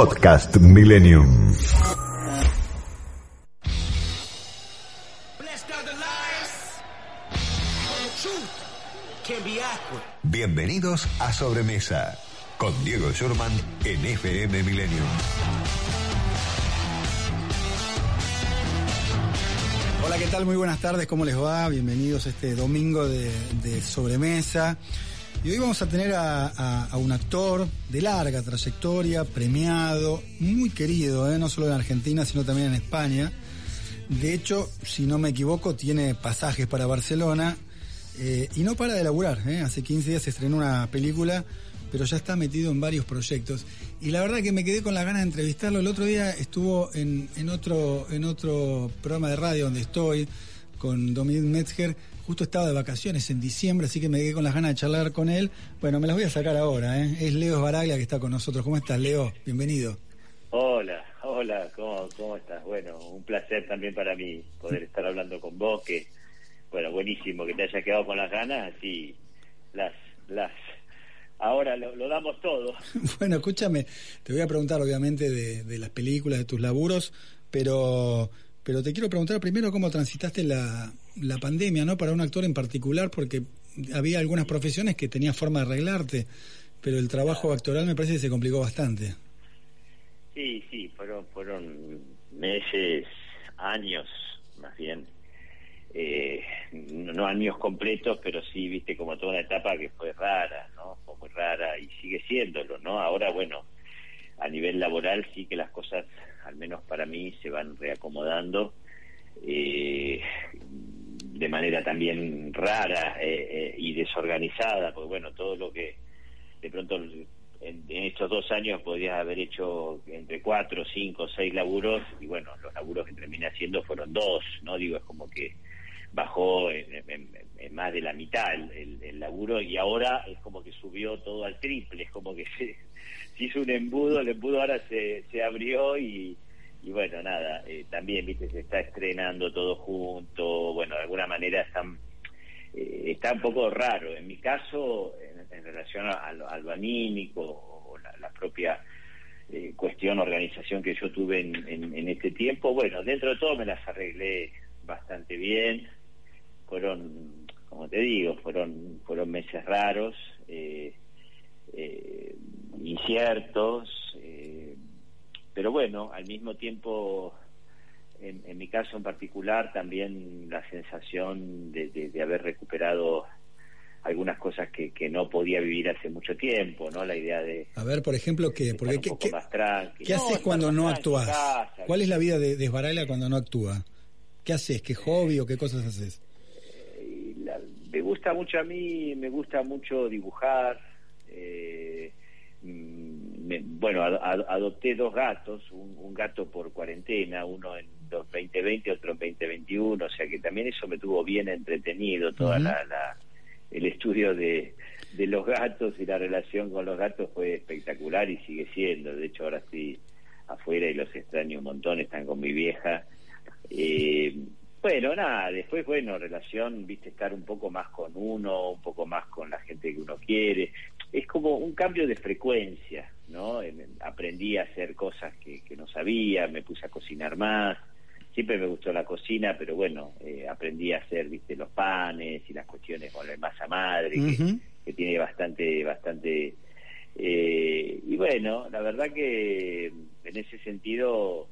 Podcast Millennium. Bienvenidos a Sobremesa con Diego Schurman en FM Millennium. Hola, ¿qué tal? Muy buenas tardes, ¿cómo les va? Bienvenidos a este domingo de, de sobremesa. Y hoy vamos a tener a, un actor de larga trayectoria, premiado, muy querido, ¿eh? no solo en Argentina, sino también en España. De hecho, si no me equivoco, tiene pasajes para Barcelona eh, y no para de laburar. ¿eh? Hace 15 días se estrenó una película, pero ya está metido en varios proyectos. Y la verdad que me quedé con las ganas de entrevistarlo. El otro día estuvo en, en otro, en otro programa de radio donde estoy con Dominic Metzger. Justo estaba de vacaciones en diciembre, así que me quedé con las ganas de charlar con él. Bueno, me las voy a sacar ahora. ¿eh? Es Leo Esbaraglia que está con nosotros. ¿Cómo estás, Leo? Bienvenido. Hola, hola, ¿cómo, ¿cómo estás? Bueno, un placer también para mí poder estar hablando con vos, que, bueno, buenísimo que te hayas quedado con las ganas, así las, las, ahora lo, lo damos todo. Bueno, escúchame, te voy a preguntar obviamente de, de las películas, de tus laburos, pero, pero te quiero preguntar primero cómo transitaste la, la pandemia, ¿no? Para un actor en particular, porque había algunas profesiones que tenía forma de arreglarte, pero el trabajo actoral me parece que se complicó bastante. Sí, sí, fueron, fueron meses, años, más bien, eh, no, no años completos, pero sí, viste, como toda una etapa que fue rara, ¿no? Fue muy rara y sigue siéndolo, ¿no? Ahora, bueno, a nivel laboral sí que las cosas, al menos para mí, se van reacomodando eh, de manera también rara eh, eh, y desorganizada, porque bueno, todo lo que de pronto en, en estos dos años podrías haber hecho entre cuatro, cinco, seis laburos y bueno, los laburos que terminé haciendo fueron dos, ¿no? Digo, es como que bajó en, en- más de la mitad el, el- el laburo y ahora es como que subió todo al triple, es como que se, se hizo un embudo, el embudo ahora se, se abrió y, y bueno, nada, eh, también, viste, se está estrenando todo junto, bueno, de alguna manera están eh, está un poco raro. En mi caso, en, relación a, lo, a lo anímico o la, propia eh, cuestión, organización que yo tuve en, en- en este tiempo, bueno, dentro de todo me las arreglé bastante bien. Fueron, como te digo, fueron, fueron meses raros, inciertos, pero bueno, al mismo tiempo en, en mi caso en particular también la sensación de, de- de haber recuperado algunas cosas que, que no podía vivir hace mucho tiempo, ¿no? La idea de A ver, por ejemplo, porque, un ¿qué, poco qué- más qué haces cuando no actúas? casa, ¿Cuál es la vida de, de cuando no actúa? ¿Qué haces? ¿Qué hobby o qué cosas haces? La- me gusta mucho a mí, me gusta mucho dibujar. eh, me- bueno, ad- ad- adopté dos gatos, un, un gato por cuarentena, uno en 2020, otro en 2021, o sea que también eso me tuvo bien entretenido, toda la, la- el estudio de, de los gatos y la relación con los gatos fue espectacular y sigue siendo. De hecho, ahora estoy afuera y los extraño un montón, están con mi vieja. Eh, bueno, nada, después, bueno, relación, viste, estar un poco más con uno, un poco más con la gente que uno quiere. Es como un cambio de frecuencia, ¿no? Aprendí a hacer cosas que, que no sabía, me puse a cocinar más. Siempre me gustó la cocina, pero bueno, eh, aprendí a hacer, viste, los panes y las cuestiones con la masa madre, que- que, tiene bastante, bastante... eh, y bueno, la verdad que en ese sentido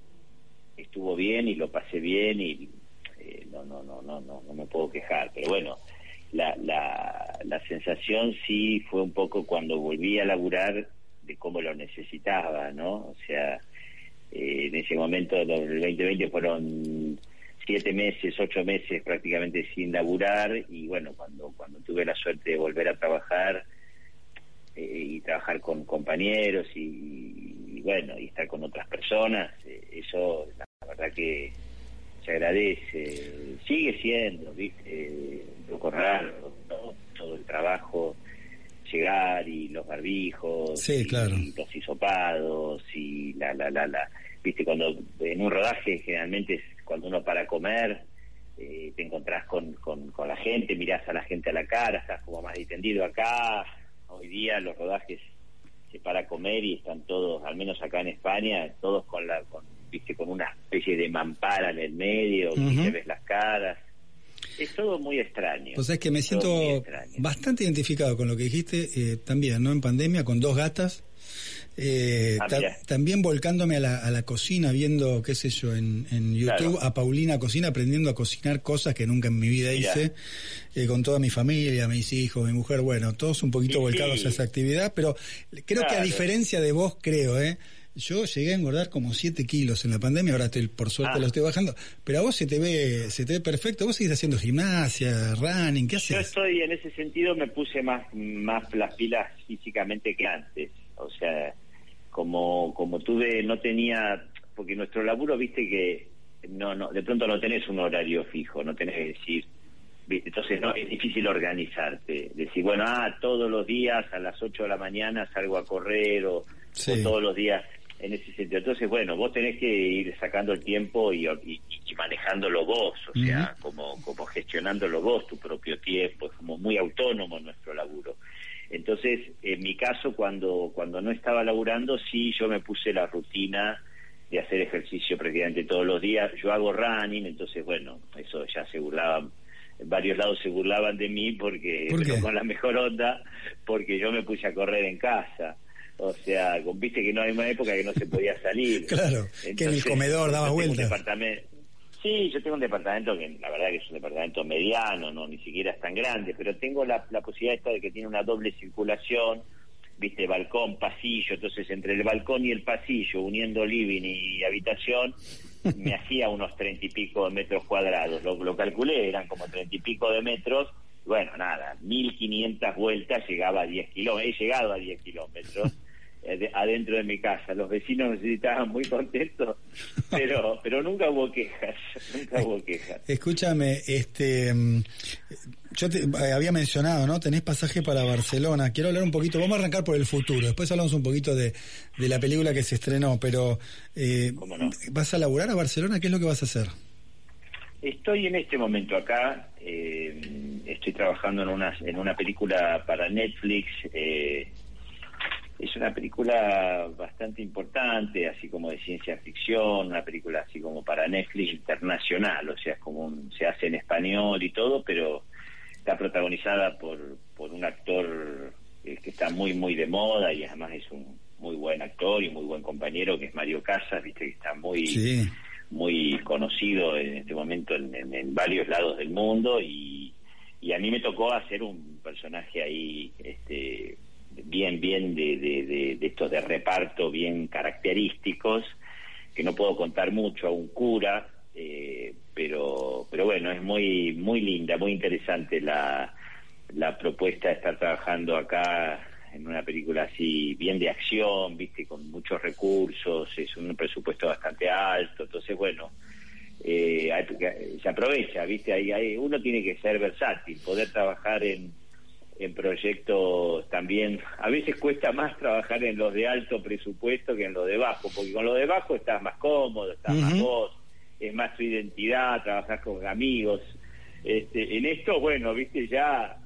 estuvo bien y lo pasé bien y eh, no, no, no, no, no, no me puedo quejar, pero bueno, la, la, la sensación sí fue un poco cuando volví a laburar de cómo lo necesitaba, ¿no? O sea, eh, en ese momento del 2020 fueron siete meses, ocho meses prácticamente sin laburar y bueno, cuando, cuando tuve la suerte de volver a trabajar eh, y trabajar con compañeros y, bueno, y estar con otras personas, eh, eso la, verdad que se agradece. Sigue siendo, ¿viste? un poco raro, Todo el trabajo, llegar y los barbijos, y, los hisopados, y la, la, la, la. ¿Viste? Cuando en un rodaje generalmente es cuando uno para comer. Eh, te encontrás con, con, con la gente, mirás a la gente a la cara, estás como más distendido acá. Hoy día los rodajes se para comer y están todos, al menos acá en España, todos con la, con, viste, con una especie de mampara en el medio, y te ves las caras. Es todo muy extraño. Pues es que me siento bastante identificado con lo que dijiste eh, también, ¿no? En pandemia, con dos gatas eh, ah, también volcándome a la, a la, cocina, viendo, qué sé yo, en, en YouTube, a Paulina Cocina, aprendiendo a cocinar cosas que nunca en mi vida hice, eh, con toda mi familia, mis hijos, mi mujer, bueno, todos un poquito volcados a esa actividad, pero creo que a diferencia de vos, creo, ¿eh? Yo llegué a engordar como 7 kilos en la pandemia, ahora estoy, por suerte ah. lo estoy bajando, pero a vos se te ve se te ve perfecto, vos seguís haciendo gimnasia, running, ¿qué haces? Yo estoy en ese sentido, me puse más, más las pilas físicamente que antes, o sea, como, como tuve, no tenía, porque nuestro laburo, viste que no, no, de pronto no tenés un horario fijo, no tenés que decir, entonces no es difícil organizarte, decir, bueno, ah, todos los días a las 8 de la mañana salgo a correr o, todos los días en ese sentido. Entonces, bueno, vos tenés que ir sacando el tiempo y, y, manejándolo vos, o sea, como, como gestionándolo vos, tu propio tiempo, es como muy autónomo nuestro laburo. Entonces, en mi caso, cuando, cuando no estaba laburando, sí, yo me puse la rutina de hacer ejercicio prácticamente todos los días. Yo hago running, entonces, bueno, eso ya se burlaban, en varios lados se burlaban de mí porque, con la mejor onda, porque yo me puse a correr en casa. O sea, viste que no hay una época que no se podía salir. claro, que en el comedor daba vueltas. Sí, yo tengo un departamento que la verdad que es un departamento mediano, no ni siquiera es tan grande, pero tengo la, la posibilidad esta de que tiene una doble circulación, viste, balcón, pasillo, entonces entre el balcón y el pasillo, uniendo living y habitación, me hacía unos treinta y pico de metros cuadrados, lo, lo calculé, eran como treinta y pico de metros, bueno, nada, mil quinientas vueltas llegaba a diez kilómetros, he llegado a diez kilómetros. Eh, adentro de mi casa. Los vecinos estaban muy contentos, pero pero nunca hubo quejas, nunca hubo quejas. Escúchame, este mm, yo te eh, había mencionado, ¿no? Tenés pasaje para Barcelona. Quiero hablar un poquito, vamos a arrancar por el futuro, después hablamos un poquito de, de la película que se estrenó, pero eh, ¿vas a laburar a Barcelona? ¿Qué es lo que vas a hacer? Estoy en este momento acá, estoy trabajando en una, en una película para Netflix, eh, es una película bastante importante, así como de ciencia ficción, una película así como para Netflix internacional, o sea, es como se hace en español y todo, pero está protagonizada por, por un actor eh, que está muy, muy de moda y además es un muy buen actor y muy buen compañero, que es Mario Casas, viste que está muy, muy conocido en este momento en, en, varios lados del mundo y, y a mí me tocó hacer un personaje ahí, este bien, bien de, de, estos de reparto bien característicos, que no puedo contar mucho a un cura, eh, pero, pero bueno, es muy, muy linda, muy interesante la, la propuesta de estar trabajando acá en una película así bien de acción, viste, con muchos recursos, es un presupuesto bastante alto, entonces bueno, eh, se aprovecha, viste, ahí, ahí uno tiene que ser versátil, poder trabajar en en proyectos también, a veces cuesta más trabajar en los de alto presupuesto que en los de bajo, porque con los de bajo estás más cómodo, estás más vos, es más tu identidad, trabajas con amigos. Este, en esto, bueno, viste, ya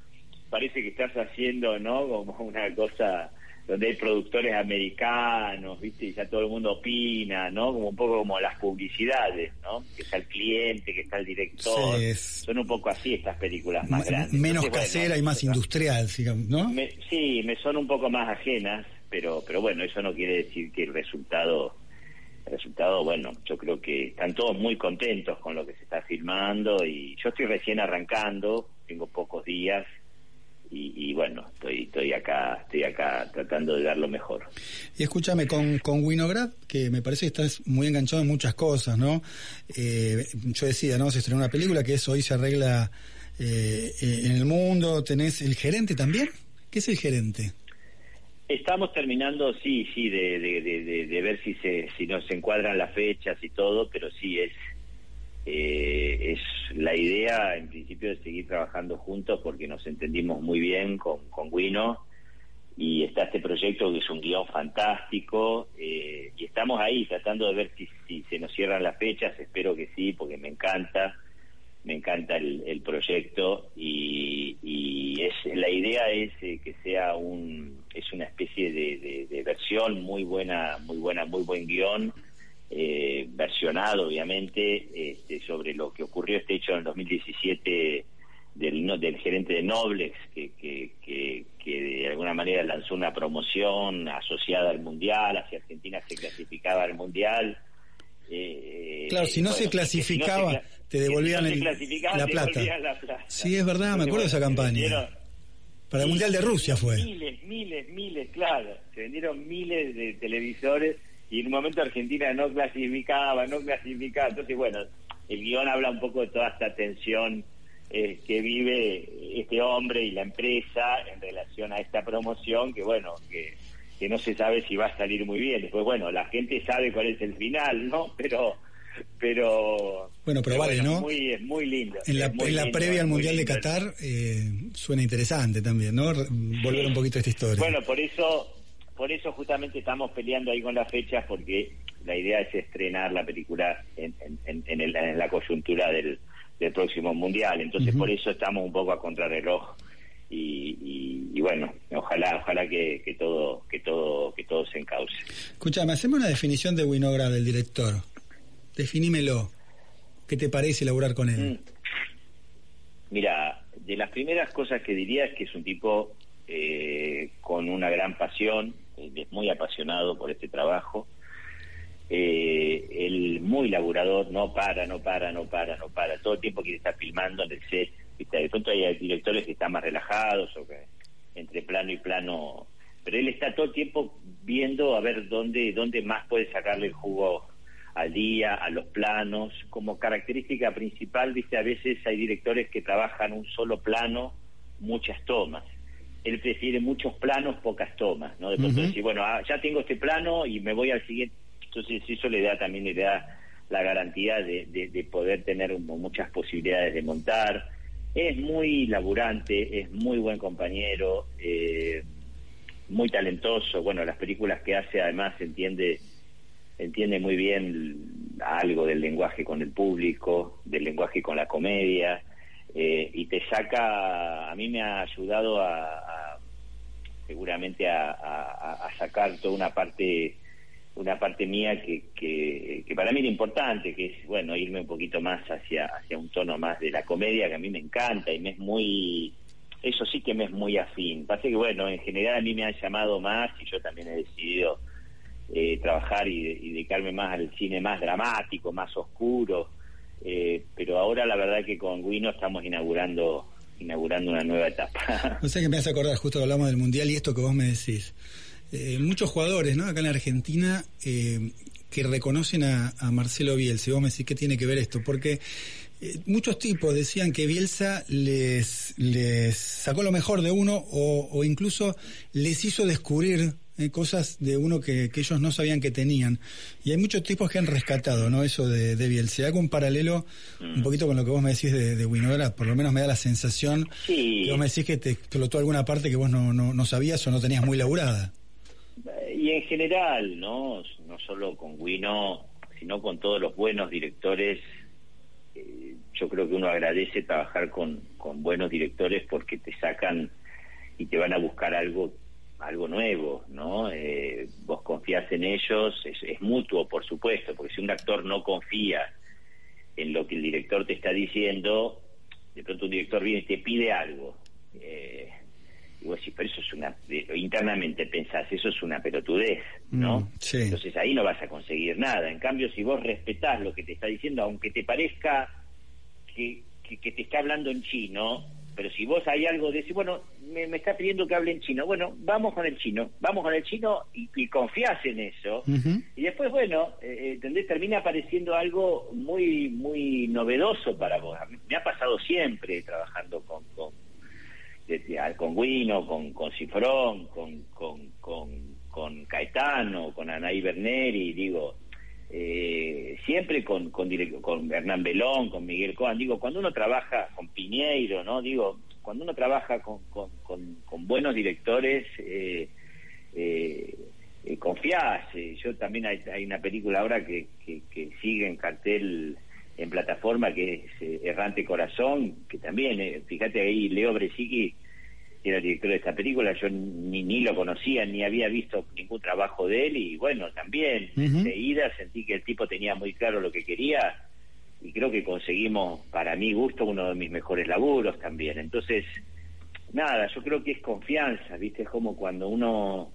parece que estás haciendo, ¿no? Como una cosa donde hay productores americanos, ¿viste? Y ya todo el mundo opina, ¿no? Como un poco como las publicidades, ¿no? Que está el cliente, que está el director. Son un poco así estas películas más grandes. Menos casera y más industrial, ¿no? sí, me son un poco más ajenas, pero pero bueno, eso no quiere decir que el resultado el resultado, bueno, yo creo que están todos muy contentos con lo que se está filmando y yo estoy recién arrancando, tengo pocos días y, bueno, estoy, estoy acá, estoy acá tratando de dar lo mejor. Y escúchame, con, con Winograd, que me parece que estás muy enganchado en muchas cosas, ¿no? Eh, yo decía, ¿no? Se estrenó una película que es Hoy se arregla eh, en el mundo, tenés el gerente también. ¿Qué es el gerente? Estamos terminando, sí, sí, de, de, de, ver si se si nos encuadran las fechas y todo, pero sí es eh, es la idea, en principio, de seguir trabajando juntos porque nos entendimos muy bien con, con Guino. Y está este proyecto que es un guion fantástico eh, y estamos ahí tratando de ver si, se nos cierran las fechas, espero que sí, porque me encanta me encanta el, proyecto. Y, es la idea es eh, que sea un es una especie de, versión muy buena muy buena muy buen guion eh, versionado obviamente este, sobre lo que ocurrió este hecho en el 2017 del, del gerente de Noblex que, que, que, de alguna manera lanzó una promoción asociada al mundial hacia Argentina se clasificaba al mundial eh, claro, si no se clasificaba, te devolvían la, plata. Sí, es verdad, me acuerdo de esa campaña. Para el Mundial de Rusia fue. Miles, miles, miles, claro. Se vendieron miles de televisores y en un momento Argentina no clasificaba, no clasificaba. Entonces, bueno, el guion habla un poco de toda esta tensión eh, que vive este hombre y la empresa en relación a esta promoción, que bueno, que que no se sabe si va a salir muy bien. Después, bueno, la gente sabe cuál es el final, ¿no? Pero pero bueno pero, vale no muy, es muy lindo en la, previa al mundial de Qatar eh, suena interesante también no volver un poquito a esta historia bueno por eso por eso justamente estamos peleando ahí con las fechas porque la idea es estrenar la película en, en, en, la coyuntura del, del próximo mundial entonces por eso estamos un poco a contrarreloj y, bueno, ojalá, ojalá que, todo, que todo, que todo se encauce. Escúchame, hacemos una definición de Winograd, del director. Definímelo. ¿Qué te parece elaborar con él? Mm. Mira, de las primeras cosas que diría es que es un tipo eh, con una gran pasión, es muy apasionado por este trabajo. Eh, él muy laburador, no para, no para, no para, no para. Todo el tiempo quiere estar filmando en el set, de pronto hay directores que están más relajados o que entre plano y plano, pero él está todo el tiempo viendo a ver dónde, dónde más puede sacarle el jugo al día, a los planos, como característica principal, viste, a veces hay directores que trabajan un solo plano, muchas tomas. Él prefiere muchos planos, pocas tomas, ¿no? De pronto decir, bueno, ah, ya tengo este plano y me voy al siguiente. Entonces eso le da también le da la garantía de, de poder tener muchas posibilidades de montar, es muy laburante, es muy buen compañero, eh, muy talentoso. Bueno, las películas que hace además entiende entiende muy bien algo del lenguaje con el público, del lenguaje con la comedia, eh, y te saca, a mí me ha ayudado a, seguramente a, sacar toda una parte una parte mía que, que, para mí era importante, que es, bueno, irme un poquito más hacia, hacia un tono más de la comedia, que a mí me encanta y me es muy, eso sí que me es muy afín. Pasa que, bueno, en general a mí me han llamado más y yo también he decidido eh, trabajar y, dedicarme más al cine más dramático, más oscuro, eh, pero ahora la verdad que con Guino estamos inaugurando inaugurando una nueva etapa. No sé que me hace acordar, justo hablamos del Mundial y esto que vos me decís. Eh, muchos jugadores, ¿no? Acá en Argentina eh, que reconocen a, Marcelo Bielsa. Y vos me decís, ¿qué tiene que ver esto? Porque eh, muchos tipos decían que Bielsa les sacó lo mejor de uno o, incluso les hizo descubrir cosas de uno que, ellos no sabían que tenían. Y hay muchos tipos que han rescatado, ¿no? Eso de, de Bielsa. Hago un paralelo un mm. poquito con lo que vos me decís de, de Winora, por lo menos me da la sensación que vos me decís que te explotó alguna parte que vos no, no, no sabías o no tenías muy laburada y en general, ¿no? No solo con Guino, sino con todos los buenos directores. Eh, yo creo que uno agradece trabajar con, con buenos directores porque te sacan y te van a buscar algo algo nuevo, ¿no? Eh, vos confías en ellos, es, es, mutuo, por supuesto, porque si un actor no confía en lo que el director te está diciendo, de pronto un director viene y te pide algo. Eh, y vos decís, pero eso es una, internamente pensás, eso es una pelotudez, ¿no? Mm, Entonces ahí no vas a conseguir nada. En cambio, si vos respetás lo que te está diciendo, aunque te parezca que, que, te está hablando en chino, pero si vos hay algo de decir, bueno, me, está pidiendo que hable en chino, bueno, vamos con el chino, vamos con el chino y, y confías en eso. Y después, bueno, eh, eh termina apareciendo algo muy, muy novedoso para vos. Me ha pasado siempre trabajando con, con con Guino, con, con Cifrón, con, con, con, con Caetano, con Anaí Berneri, digo, eh, siempre con, con, con Hernán Belón, con Miguel Coan, digo, cuando uno trabaja con Piñeiro, ¿no? Digo, cuando uno trabaja con, con, buenos directores, eh, eh, eh confías. yo también hay, hay, una película ahora que, que, que, sigue en cartel en plataforma que es Errante Corazón, que también, fíjate ahí, Leo Bresicki era el director de esta película, yo ni, ni lo conocía, ni había visto ningún trabajo de él y bueno, también enseguida sentí que el tipo tenía muy claro lo que quería y creo que conseguimos, para mi gusto, uno de mis mejores laburos también. Entonces, nada, yo creo que es confianza, ¿viste? Es como cuando uno,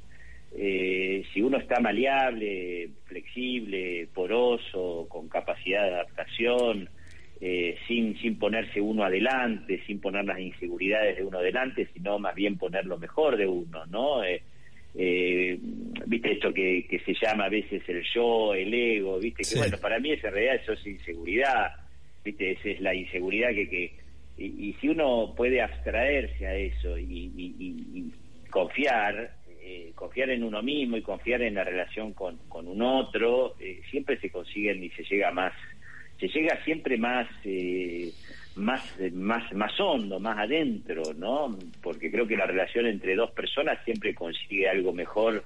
eh, si uno está maleable, flexible, poroso, con capacidad de adaptación, eh, sin, sin ponerse uno adelante, sin poner las inseguridades de uno adelante, sino más bien poner lo mejor de uno, ¿no? Eh, eh, viste esto que, que se llama a veces el yo, el ego, viste que bueno, para mí es en realidad eso es inseguridad, viste, esa es la inseguridad que, que y, si uno puede abstraerse a eso y, y, confiar, eh, confiar en uno mismo y confiar en la relación con, con un otro, eh, siempre se consiguen y se llega más se llega siempre más eh, más más más hondo más adentro no porque creo que la relación entre dos personas siempre consigue algo mejor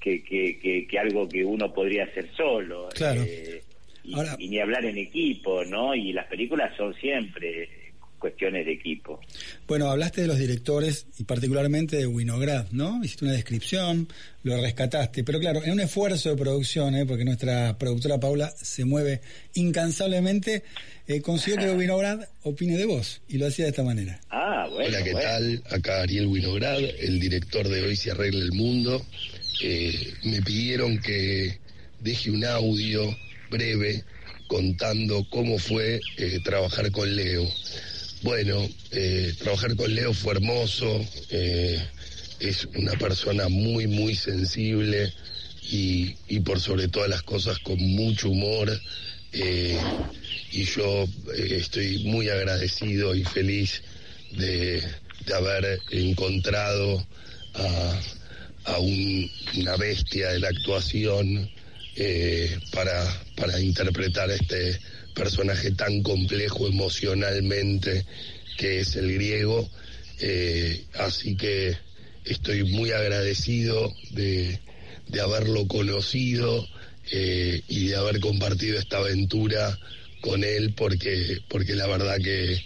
que que, que, algo que uno podría hacer solo claro. Eh, y, ni hablar en equipo no y las películas son siempre cuestiones de equipo. Bueno, hablaste de los directores y particularmente de Winograd, ¿no? Hiciste una descripción, lo rescataste, pero claro, en un esfuerzo de producción, ¿eh? porque nuestra productora Paula se mueve incansablemente, eh, consiguió que Winograd opine de vos y lo hacía de esta manera. Ah, bueno. Hola, ¿qué tal? Acá Ariel Winograd, el director de Hoy se arregla el mundo. Eh, me pidieron que deje un audio breve contando cómo fue eh, trabajar con Leo. Bueno, eh, trabajar con Leo fue hermoso, eh, es una persona muy, muy sensible y, por sobre todas las cosas con mucho humor. Eh, y yo estoy muy agradecido y feliz de, haber encontrado a, una bestia de la actuación para interpretar este personaje tan complejo emocionalmente que es el griego. Eh, así que estoy muy agradecido de, haberlo conocido eh, y de haber compartido esta aventura con él porque, porque la verdad que,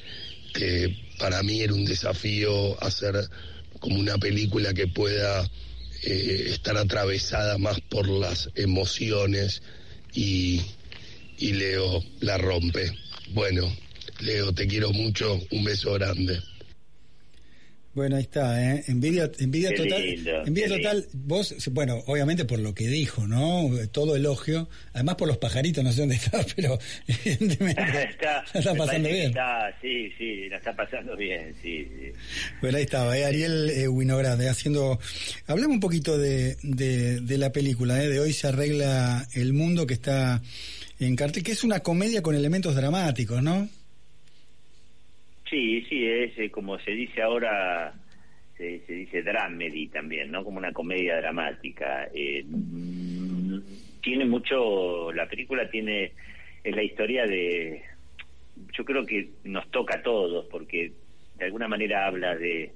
que para mí era un desafío hacer como una película que pueda eh, estar atravesada más por las emociones y, y Leo la rompe. Bueno, Leo, te quiero mucho, un beso grande. Bueno, ahí está, ¿eh? Envidia, envidia total. envidia total. Vos, bueno, obviamente por lo que dijo, ¿no? Todo elogio. Además por los pajaritos, no sé dónde está, pero evidentemente está, está pasando bien. Está, sí, sí, la está pasando bien, sí. sí. Bueno, ahí estaba, ¿eh? Ariel eh, Winograd, haciendo. Hablemos un poquito de, de, de la película, ¿eh? De hoy se arregla el mundo que está en cartel, que es una comedia con elementos dramáticos, ¿no? Sí, sí, es eh, como se dice ahora, se, dice dramedy también, ¿no? Como una comedia dramática. Eh, tiene mucho, la película tiene, es la historia de, yo creo que nos toca a todos, porque de alguna manera habla de,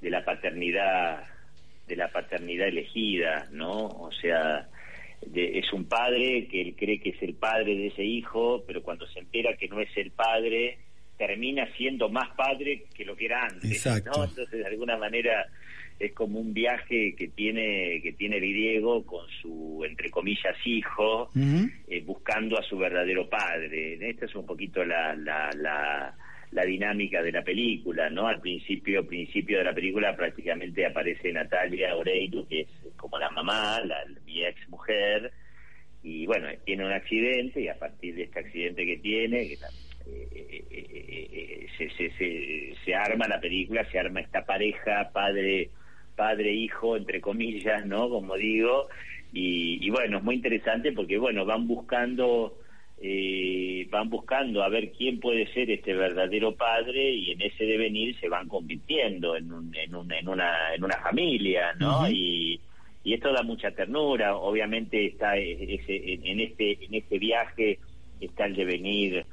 de la paternidad, de la paternidad elegida, ¿no? O sea, es un padre que él cree que es el padre de ese hijo, pero cuando se entera que no es el padre, termina siendo más padre que lo que era antes, ¿no? Entonces, de alguna manera es como un viaje que tiene que tiene griego con su entre comillas hijo eh, buscando a su verdadero padre. Esta es un poquito la, la, la, la, dinámica de la película no al principio principio de la película prácticamente aparece Natalia Oreiro que es como la mamá la, mi ex mujer y bueno tiene un accidente y a partir de este accidente que tiene que se, se, se, arma la película, se arma esta pareja padre padre hijo entre comillas, ¿no? Como digo, y, bueno, es muy interesante porque bueno, van buscando eh, van buscando a ver quién puede ser este verdadero padre y en ese devenir se van convirtiendo en, un, en, un, en, una, en una familia, ¿no? y, y esto da mucha ternura. Obviamente está ese, en este en este viaje está el devenir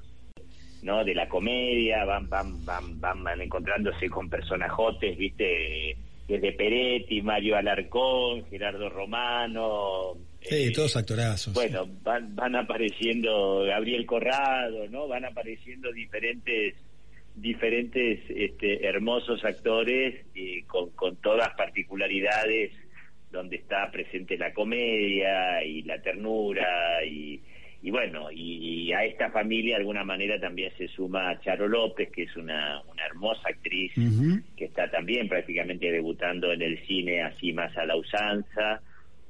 ¿no? de la comedia, van van van van, encontrándose con personajotes, ¿viste? Desde Peretti, Mario Alarcón, Gerardo Romano, Sí, eh, todos actorazos. Bueno, van, van apareciendo Gabriel Corrado, ¿no? Van apareciendo diferentes diferentes este, hermosos actores con, con todas particularidades donde está presente la comedia y la ternura y, y bueno, y, a esta familia de alguna manera también se suma Charo López, que es una, una hermosa actriz que está también prácticamente debutando en el cine así más a la usanza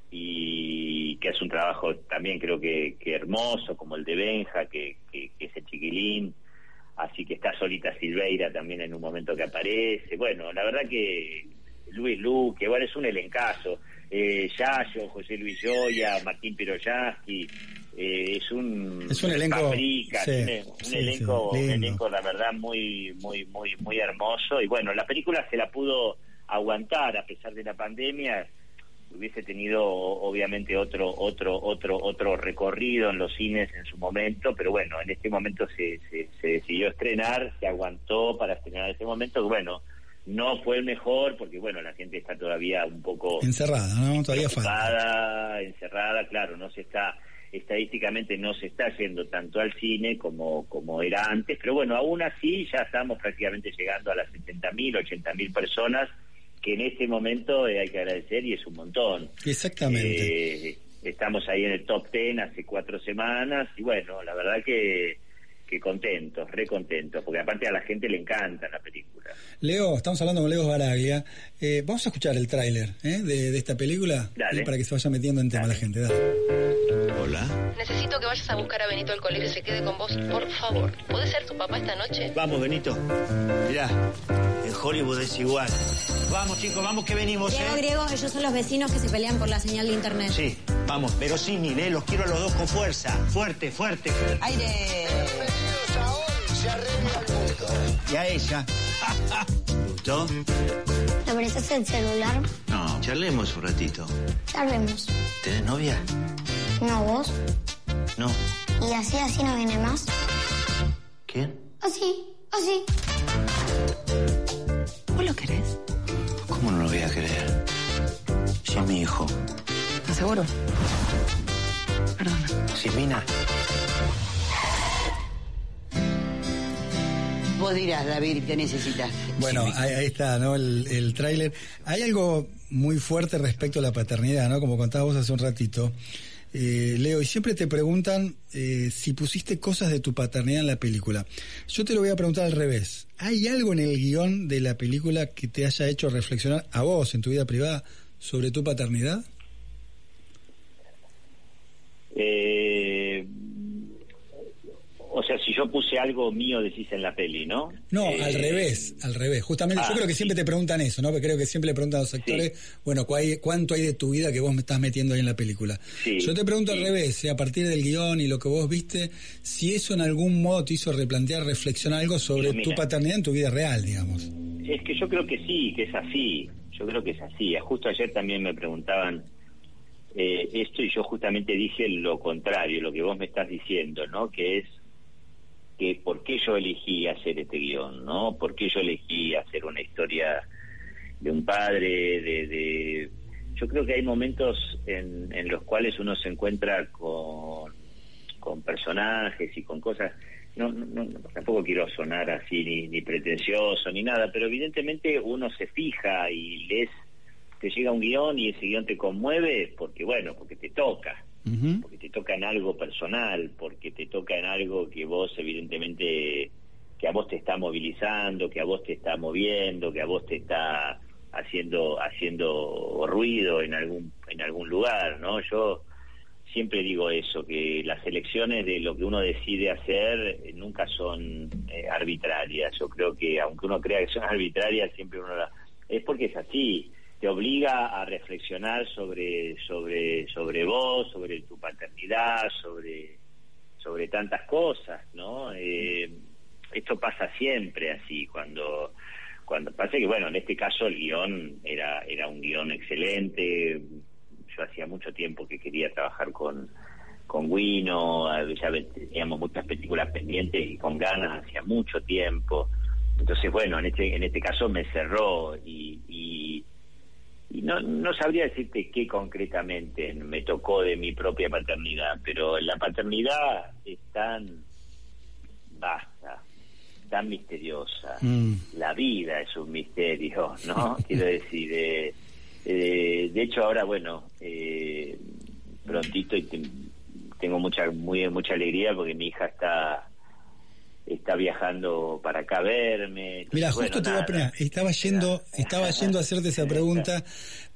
y que es un trabajo también creo que, que hermoso, como el de Benja, que, que, es el chiquilín, así que está Solita Silveira también en un momento que aparece, bueno, la verdad que Luis Luque, bueno, es un elencazo, eh, Yayo, José Luis Joya, Martín Piroyaski, eh, es un es un elenco un, elenco un elenco la verdad muy muy muy muy hermoso. Y bueno la película se la pudo aguantar a pesar de la pandemia. Hubiese tenido obviamente otro otro otro otro recorrido en los cines en su momento pero bueno en este momento se, se, decidió estrenar se aguantó para estrenar en este momento. Bueno no fue el mejor porque bueno la gente está todavía un poco encerrada no todavía falta. encerrada claro no se está estadísticamente no se está yendo tanto al cine como como era antes pero bueno aún así ya estamos prácticamente llegando a las 70.000 80.000 personas que en este momento eh, hay que agradecer y es un montón. Exactamente. Eh, estamos ahí en el top ten hace cuatro semanas y bueno, la verdad que que contentos, re contentos, porque aparte a la gente le encanta la película. Leo, estamos hablando con Leo Baraglia. Eh, vamos a escuchar el tráiler ¿eh? de, esta película para que se vaya metiendo en tema la gente. Hola. Necesito que vayas a buscar a Benito al colegio y se quede con vos, por favor. ¿Puede ser tu papá esta noche? Vamos, Benito. Mirá, en Hollywood es igual. Vamos, chicos, vamos que venimos, Griego, ¿eh? Griego, ellos son los vecinos que se pelean por la señal de internet. Sí, vamos, pero sí, ¿eh? Los quiero a los dos con fuerza. Fuerte, fuerte. Aire. Y a ella. ¿Te gustó? ¿Te prestas el celular? No, charlemos un ratito. Charlemos. ¿Tenés novia? No, vos. No. ¿Y así, así no viene más? ¿Quién? Así, así. ¿Vos lo querés? ¿Cómo no lo voy a querer? Si es mi hijo. ¿Estás seguro? Perdona. Silvina. Vos dirás, David, que necesitas. Bueno, ahí, está, ¿no? El, el tráiler. Hay algo muy fuerte respecto a la paternidad, ¿no? Como contabas vos hace un ratito. Eh, Leo, y siempre te preguntan eh, si pusiste cosas de tu paternidad en la película. Yo te lo voy a preguntar al revés. ¿Hay algo en el guion de la película que te haya hecho reflexionar a vos en tu vida privada sobre tu paternidad? Eh, o sea, si yo puse algo mío, decís en la peli, ¿no? No, al eh, revés, al revés. Justamente, yo ah, creo que siempre te preguntan eso, ¿no? Porque creo que siempre le preguntan a los actores, bueno, ¿cuánto hay de tu vida que vos me estás metiendo ahí en la película? yo te pregunto al revés, a partir del guion y lo que vos viste, si eso en algún modo te hizo replantear, reflexionar algo sobre tu paternidad en tu vida real, digamos. Es que yo creo que sí, que es así. Yo creo que es así. Justo ayer también me preguntaban eh, esto y yo justamente dije lo contrario, lo que vos me estás diciendo, ¿no? Que es que por qué yo elegí hacer este guion, ¿no? ¿Por qué yo elegí hacer una historia de un padre, de... Yo creo que hay momentos en, en los cuales uno se encuentra con, con personajes y con cosas... No, no, tampoco quiero sonar así ni, ni pretencioso ni nada, pero evidentemente uno se fija y lees, te llega un guion y ese guion te conmueve porque, bueno, porque te toca porque te toca en algo personal, porque te toca en algo que vos evidentemente, que a vos te está movilizando, que a vos te está moviendo, que a vos te está haciendo haciendo ruido en algún en algún lugar, ¿no? Yo siempre digo eso, que las elecciones de lo que uno decide hacer nunca son eh, arbitrarias. Yo creo que aunque uno crea que son arbitrarias, siempre uno la... es porque es así te obliga a reflexionar sobre sobre sobre vos, sobre tu paternidad, sobre sobre tantas cosas, ¿no? Eh, esto pasa siempre así cuando cuando pasa que bueno en este caso el guion era era un guion excelente yo hacía mucho tiempo que quería trabajar con con Guino, ya teníamos muchas películas pendientes y con ganas hacía mucho tiempo. Entonces, bueno, en este en este caso me cerró y, y, no, no sabría decirte qué concretamente me tocó de mi propia paternidad, pero la paternidad es tan vasta, tan misteriosa. Mm. La vida es un misterio, ¿no? Quiero decir, eh, eh, de hecho ahora, bueno, eh, prontito y tengo mucha muy mucha alegría porque mi hija está está viajando para acá a verme. Mira, justo te iba a preguntar, estaba yendo, estaba yendo a hacerte esa pregunta,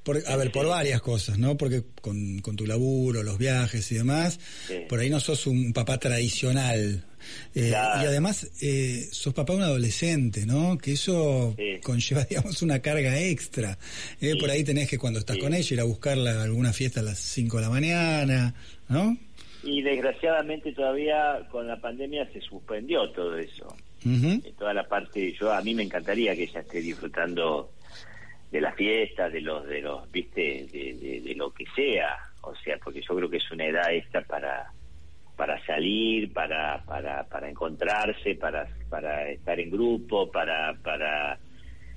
por, a ver, por varias cosas, ¿no? Porque con, con tu laburo, los viajes y demás, por ahí no sos un papá tradicional. Eh, y además, eh, sos papá de un adolescente, ¿no? Que eso conlleva, digamos, una carga extra. Eh, Por ahí tenés que cuando estás con ella ir a buscarla a alguna fiesta a las 5 de la mañana, ¿no? Y desgraciadamente todavía con la pandemia se suspendió todo eso. Toda la parte, yo a mí me encantaría que ella esté disfrutando de las fiestas, de los, de los, viste, de, de, lo que sea. O sea, porque yo creo que es una edad esta para para salir, para, para, para encontrarse, para, para estar en grupo, para, para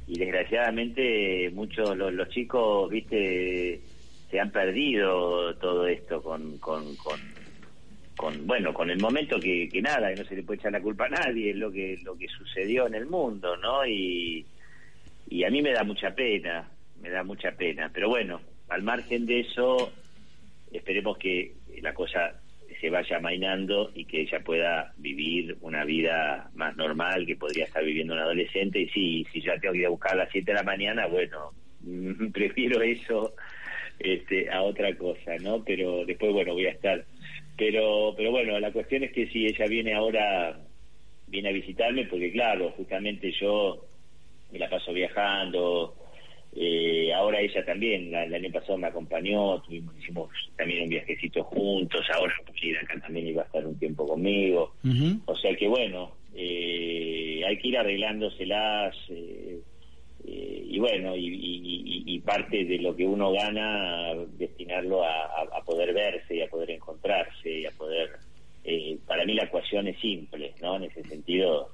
y desgraciadamente muchos los, los chicos, viste, se han perdido todo esto con, con, con con bueno con el momento que, que nada que no se le puede echar la culpa a nadie lo que lo que sucedió en el mundo no y y a mí me da mucha pena me da mucha pena. Pero bueno al margen de eso esperemos que la cosa se vaya amainando y que ella pueda vivir una vida más normal que podría estar viviendo un adolescente. Y sí si ya tengo que ir a buscar a las 7 de la mañana bueno prefiero eso este a otra cosa no pero después bueno voy a estar pero, pero bueno, la cuestión es que si ella viene ahora, viene a visitarme, porque claro, justamente yo me la paso viajando, eh, ahora ella también, el año pasado me acompañó, tuvimos, hicimos también un viajecito juntos, ahora ir acá también iba a estar un tiempo conmigo, o sea que bueno, eh, hay que ir arreglándoselas, eh, y bueno, y, parte de lo que uno gana, destinarlo a, poder verse a poder y a poder... Eh, para mí la ecuación es simple, ¿no? En ese sentido,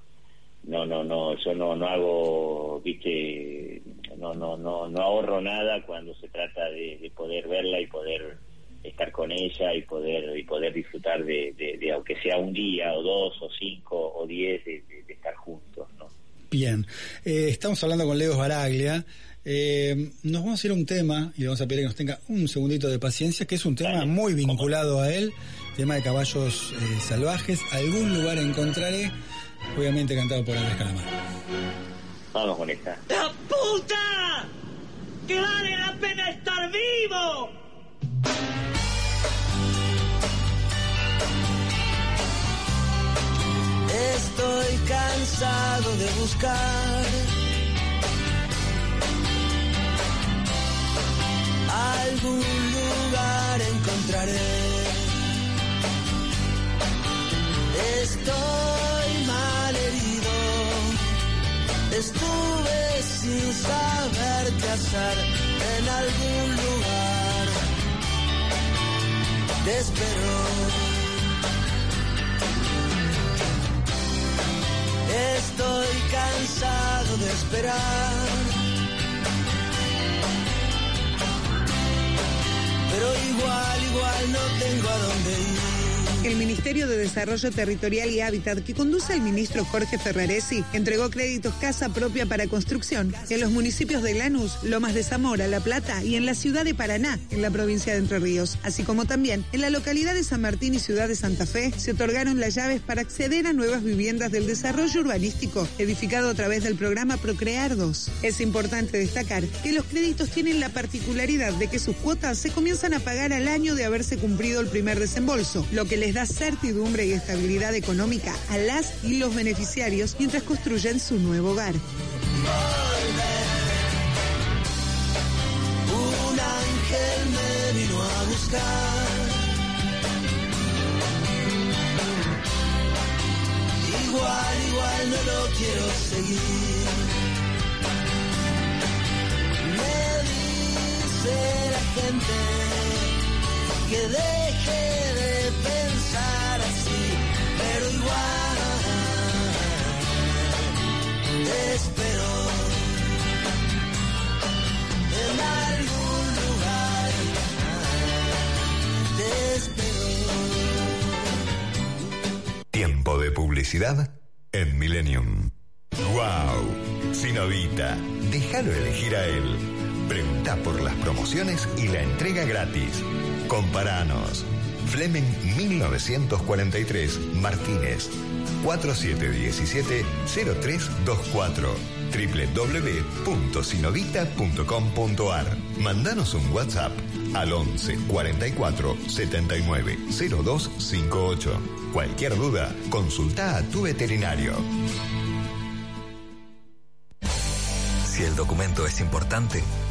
no, no, no, yo no, no hago, viste, no, no, no, no ahorro nada cuando se trata de, poder verla y poder estar con ella y poder y poder disfrutar de, de, aunque sea un día o dos o cinco o diez de, estar juntos, ¿no? Bien, eh, estamos hablando con Leo Baraglia. Eh, nos vamos a ir a un tema y le vamos a pedir que nos tenga un segundito de paciencia, que es un tema muy vinculado a él, tema de caballos eh, salvajes. Algún lugar encontraré, obviamente cantado por Andrés Calamar. Vamos con esta. ¡La puta! ¡Que vale la pena estar vivo! Estoy cansado de buscar algún lugar encontraré. Estoy mal herido, estuve sin saber qué hacer en algún lugar. Te espero. Estoy cansado de esperar. Pero igual, igual no tengo a dónde ir. El Ministerio de Desarrollo Territorial y Hábitat, que conduce el ministro Jorge Ferraresi, entregó créditos casa propia para construcción en los municipios de Lanús, Lomas de Zamora, La Plata y en la ciudad de Paraná, en la provincia de Entre Ríos, así como también en la localidad de San Martín y ciudad de Santa Fe, se otorgaron las llaves para acceder a nuevas viviendas del desarrollo urbanístico, edificado a través del programa Procrear 2. Es importante destacar que los créditos tienen la particularidad de que sus cuotas se comienzan a pagar al año de haberse cumplido el primer desembolso, lo que les da certidumbre y estabilidad económica a las y los beneficiarios mientras construyen su nuevo hogar. Un ángel me vino a buscar. Igual, igual no lo quiero seguir. Me dice la gente que deje de pensar así, pero igual te espero en algún lugar, te espero. Tiempo de publicidad en Millennium. ¡Wow! Sinovita, déjalo elegir a él. Pregunta por las promociones y la entrega gratis. Comparanos. Fleming 1943, Martínez. 4717-0324 www.sinovita.com.ar Mandanos un WhatsApp al 11 44 79 0258. Cualquier duda, consulta a tu veterinario. Si el documento es importante,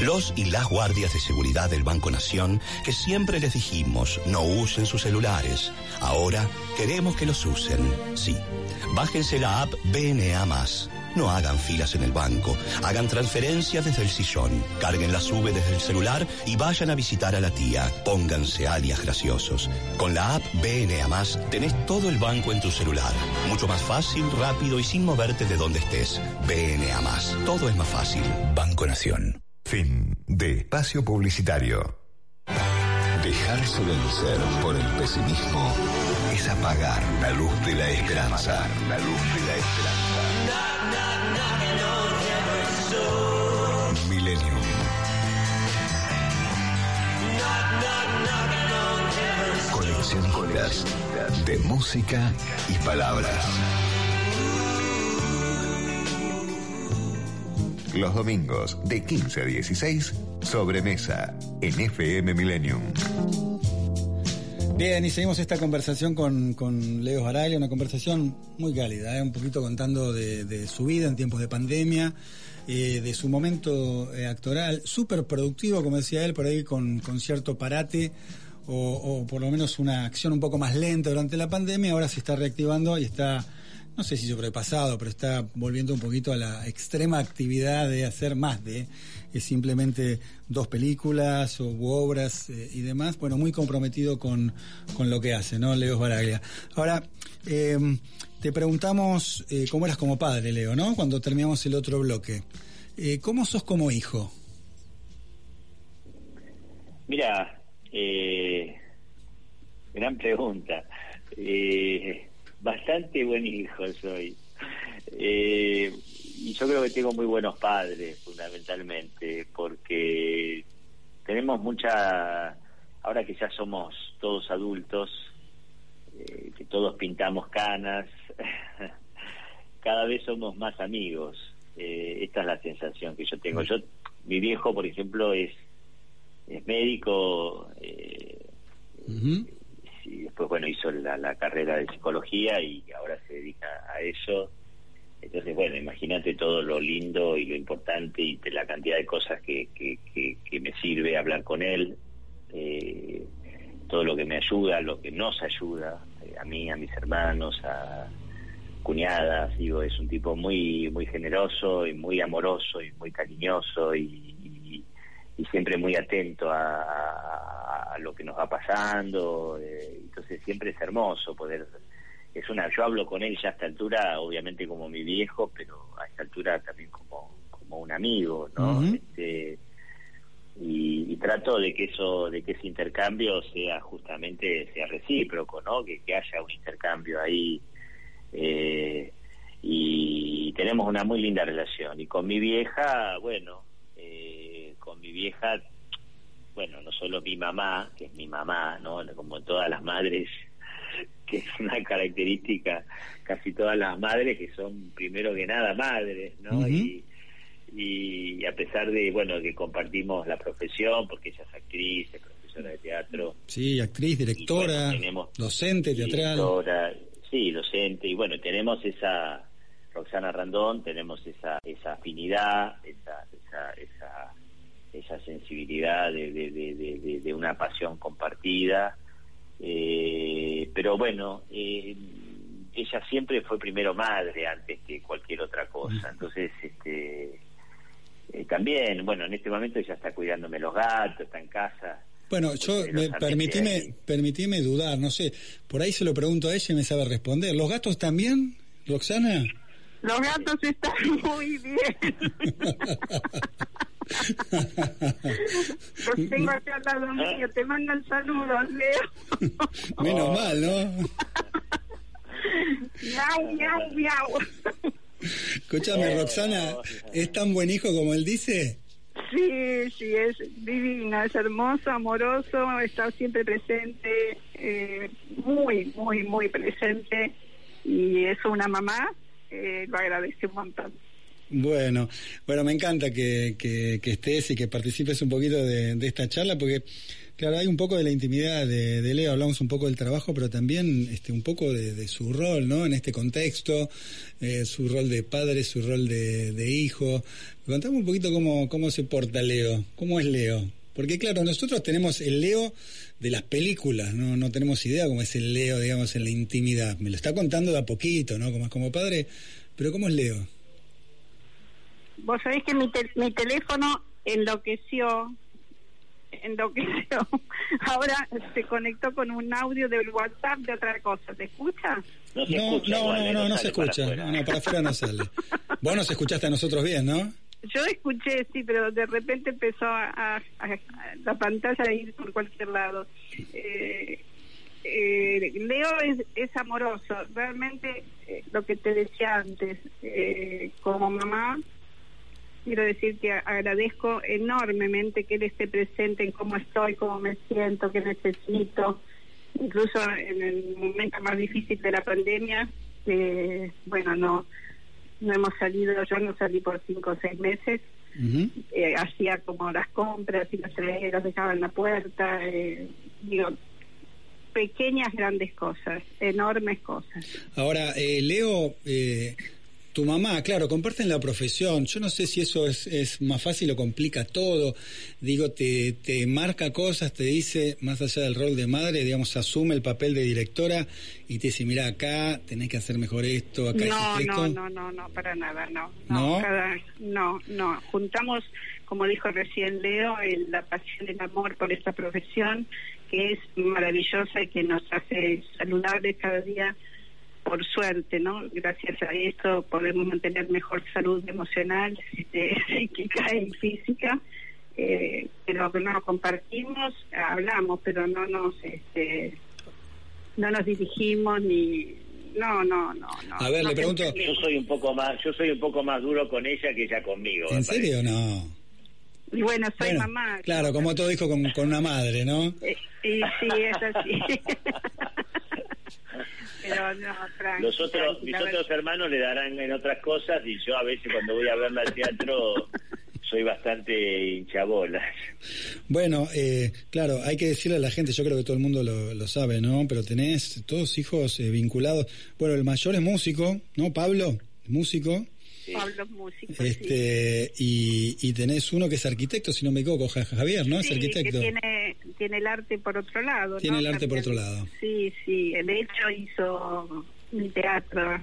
Los y las guardias de seguridad del Banco Nación, que siempre les dijimos no usen sus celulares, ahora queremos que los usen. Sí, bájense la app BNA. No hagan filas en el banco, hagan transferencias desde el sillón, carguen la sube desde el celular y vayan a visitar a la tía. Pónganse alias graciosos. Con la app BNA tenés todo el banco en tu celular. Mucho más fácil, rápido y sin moverte de donde estés. BNA Todo es más fácil. Banco Nación. Fin de espacio publicitario. Dejarse vencer por el pesimismo es apagar la luz de la esperanza. La luz de la esperanza. Millennium. Coleccionistas de música y palabras. Los domingos de 15 a 16, sobremesa en FM Millennium. Bien, y seguimos esta conversación con, con Leo Baraglia, una conversación muy cálida, ¿eh? un poquito contando de, su vida en tiempos de pandemia, eh, de su momento eh, actoral, súper productivo, como decía él, por ahí con, con cierto parate o, por lo menos una acción un poco más lenta durante la pandemia, ahora se está reactivando y está, no sé si sobrepasado, pero está volviendo un poquito a la extrema actividad de hacer más de simplemente dos películas o obras eh, y demás, bueno, muy comprometido con, con lo que hace, ¿no? Leo Baraglia. Ahora, eh, te preguntamos eh, cómo eras como padre, Leo, ¿no? Cuando terminamos el otro bloque. Eh, ¿Cómo sos como hijo? Mira, gran pregunta. Bastante buen hijo soy. Eh, y yo creo que tengo muy buenos padres, fundamentalmente, porque tenemos mucha, ahora que ya somos todos adultos, eh, que todos pintamos canas, cada vez somos más amigos. Eh, esta es la sensación que yo tengo. Yo, mi viejo, por ejemplo, es, es médico. Eh, bueno, hizo la, carrera de psicología y ahora se dedica a eso. Entonces, bueno, imagínate todo lo lindo y lo importante y la cantidad de cosas que, que, que, me sirve hablar con él, eh, todo lo que me ayuda, lo que nos ayuda, eh, a mí, a mis hermanos, a cuñadas, digo, es un tipo muy muy generoso y muy amoroso y muy cariñoso y, y, siempre muy atento a, a, lo que nos va pasando, eh, entonces siempre es hermoso poder es una yo hablo con él ya a esta altura obviamente como mi viejo pero a esta altura también como como un amigo no este, y, y, trato de que eso de que ese intercambio sea justamente sea recíproco no que, que haya un intercambio ahí eh, y tenemos una muy linda relación. Y con mi vieja bueno eh, con mi vieja bueno no solo mi mamá que es mi mamá no como todas las madres que es una característica casi todas las madres que son primero que nada madres, ¿no? y, y a pesar de, bueno, que compartimos la profesión, porque ella es actriz, es profesora de teatro. Sí, actriz, directora, bueno, tenemos docente teatral. directora, sí, docente, y bueno, tenemos esa, Roxana Randón, tenemos esa, esa afinidad, esa, esa, esa, esa sensibilidad de, de, de, de- de- de una pasión compartida, eh, pero bueno, eh, ella siempre fue primero madre antes que cualquier otra cosa, entonces, este, eh, también, bueno, en este momento ella está cuidándome los gatos, está en casa, Bueno, yo, me, permitime dudar, no sé, por ahí se lo pregunto a ella y me sabe responder. ¿Los gatos también, Roxana? Los gatos están muy bien. Los tengo acá al lado mío. Te mandan saludos, Leo. Menos mal, ¿no? Miau, miau, miau. Escúchame, Roxana, ¿es tan buen hijo como él dice? Sí, sí, es divino, es hermoso, amoroso, está siempre presente, eh, muy, muy, muy presente. Y eso una mamá eh, lo agradece un montón. Bueno, bueno, me encanta que, que, estés y que participes un poquito de, esta charla, porque, claro, hay un poco de la intimidad de, Leo, hablamos un poco del trabajo, pero también este, un poco de, su rol, ¿no? En este contexto, eh, su rol de padre, su rol de, hijo. Contame un poquito cómo, cómo se porta Leo, cómo es Leo. Porque, claro, nosotros tenemos el Leo de las películas, ¿no? No tenemos idea cómo es el Leo, digamos, en la intimidad. Me lo está contando de a poquito, ¿no? Como como padre, pero ¿cómo es Leo? Vos sabés que mi, tel- mi teléfono enloqueció, enloqueció. Ahora se conectó con un audio del WhatsApp de otra cosa. ¿Te escucha? No se No, escucha no, igual, no, eh, no, no se para escucha. afuera. No, no, para afuera no sale. Vos nos escuchaste a nosotros bien, ¿no? Yo escuché, sí, pero de repente empezó a, a- a- la pantalla a ir por cualquier lado. Eh, eh, Leo es, es amoroso, realmente eh, lo que te decía antes, eh, como mamá, quiero decir que agradezco enormemente que él esté presente en cómo estoy, cómo me siento, qué necesito, incluso en el momento más difícil de la pandemia, eh, bueno, no no hemos salido, yo no salí por cinco o seis meses, eh, hacía como las compras y las traía, las dejaba en la puerta, eh, digo, pequeñas grandes cosas, enormes cosas. Ahora, eh, Leo, eh, tu mamá, claro, comparten la profesión. Yo no sé si eso es, es más fácil o complica todo. Digo, te, te marca cosas, te dice, más allá del rol de madre, digamos, asume el papel de directora y te dice, mira, acá tenés que hacer mejor esto, acá No, no, no, no, no, para nada, no. ¿No? cada- no, no. Juntamos, como dijo recién Leo, el- la pasión, el amor por esta profesión, que es maravillosa y que nos hace saludables cada día, por suerte, ¿no? Gracias a esto podemos mantener mejor salud emocional, este, psíquica y física. Eh, pero no compartimos, hablamos, pero no nos, este, no nos dirigimos ni, no, no, no, no. A ver, no le pregunto-. Yo soy un poco más, yo soy un poco más duro con ella que ella conmigo. ¿En serio o no? Y bueno, soy Bueno, mamá. Claro, como todo hijo con, con una madre, ¿no? Eh, y sí, es así. Pero no, Los otros, mis otros hermanos le darán en otras cosas y yo a veces cuando voy a verla al teatro soy bastante hinchabolas. Bueno, eh, claro, hay que decirle a la gente, yo creo que todo el mundo lo, lo sabe, ¿no? Pero tenés todos hijos eh, vinculados. Bueno, el mayor es músico, ¿no? Pablo, músico. Pablo es músico. Este, y, y tenés uno que es arquitecto, si no me equivoco, Ja- Javier, ¿no? Es sí, arquitecto. que tiene, tiene el arte por otro lado. Tiene ¿no? el arte por otro lado. Sí, sí. De hecho, hizo mi teatro.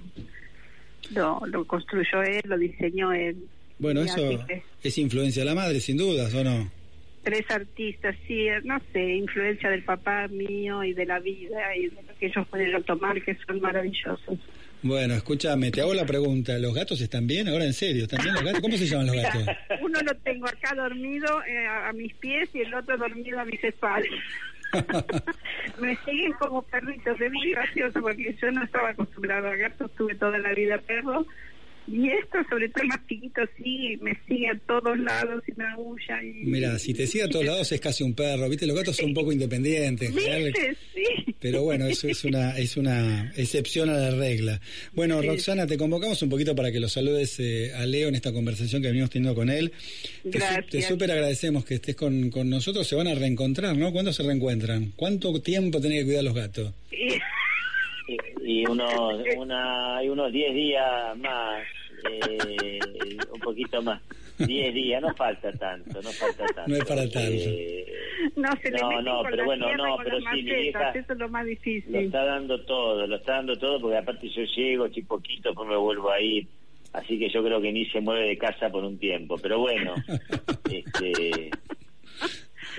Lo, lo construyó él, lo diseñó él. Bueno, eso que es influencia de la madre, sin dudas, ¿o no? Tres artistas, sí, no sé, influencia del papá mío y de la vida y de lo que ellos pudieron tomar, que son maravillosos. Bueno, escúchame, te hago la pregunta. ¿Los gatos están bien? Ahora en serio, ¿están bien los gatos? ¿Cómo se llaman los gatos? Uno lo tengo acá dormido eh, a, mis pies y el otro dormido a mis espaldas. Me siguen como perritos, es muy gracioso porque yo no estaba acostumbrada a gatos, tuve toda la vida perro Y esto, sobre todo el más chiquito, sí, me sigue a todos lados y me aúlla. Y... Mira, si te sigue a todos lados es casi un perro, ¿viste? Los gatos son un poco independientes. ¿Viste? Sí. Pero bueno, eso es una es una excepción a la regla. Bueno, Sí. Roxana, te convocamos un poquito para que lo saludes eh, a Leo en esta conversación que venimos teniendo con él. Te su- Te Gracias. súper agradecemos que estés con, con nosotros. Se van a reencontrar, ¿no? ¿Cuándo se reencuentran? ¿Cuánto tiempo tenés que cuidar los gatos? y, y unos una hay unos 10 días más eh, un poquito más 10 días no falta tanto no falta tanto No es para tanto. Eh, No, se le No, pero bueno, no, pero sí, mi vieja- eso es lo más lo difícil. está dando todo lo está dando todo porque aparte yo llego estoy poquito después me vuelvo a ir así que yo creo que ni se mueve de casa por un tiempo pero bueno este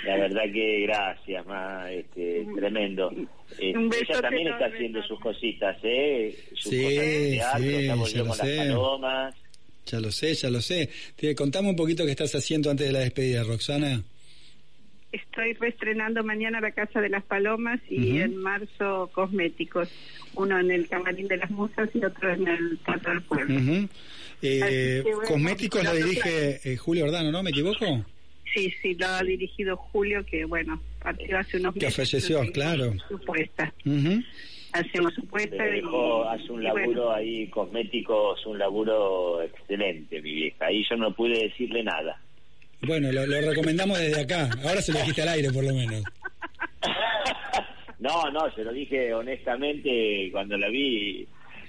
la verdad que gracias ma, este tremendo Eh, Un ella también está haciendo sus cositas eh sus Sí, cosas de teatro sí, lo con las sé. palomas Ya lo sé, ya lo sé. Te, contame un poquito qué estás haciendo antes de la despedida, Roxana. Estoy reestrenando mañana La Casa de las Palomas y en marzo Cosméticos. Uno en el Camarín de las Musas y otro en el Teatro del Pueblo. Eh, bueno, Cosméticos la dirige eh, Julio Ordano, ¿no? ¿Me equivoco? Sí, sí, lo ha dirigido Julio, que bueno, partió hace unos Que meses. falleció, pero claro. Su puesta. Ujú. Hacemos su puesta Pero y, dejó, hace un y laburo bueno, ahí cosméticos, un laburo excelente, mi vieja. Ahí yo no pude decirle nada. Bueno, lo, lo recomendamos desde acá. Ahora se lo dijiste al aire, por lo menos. No, no, se lo dije honestamente cuando la vi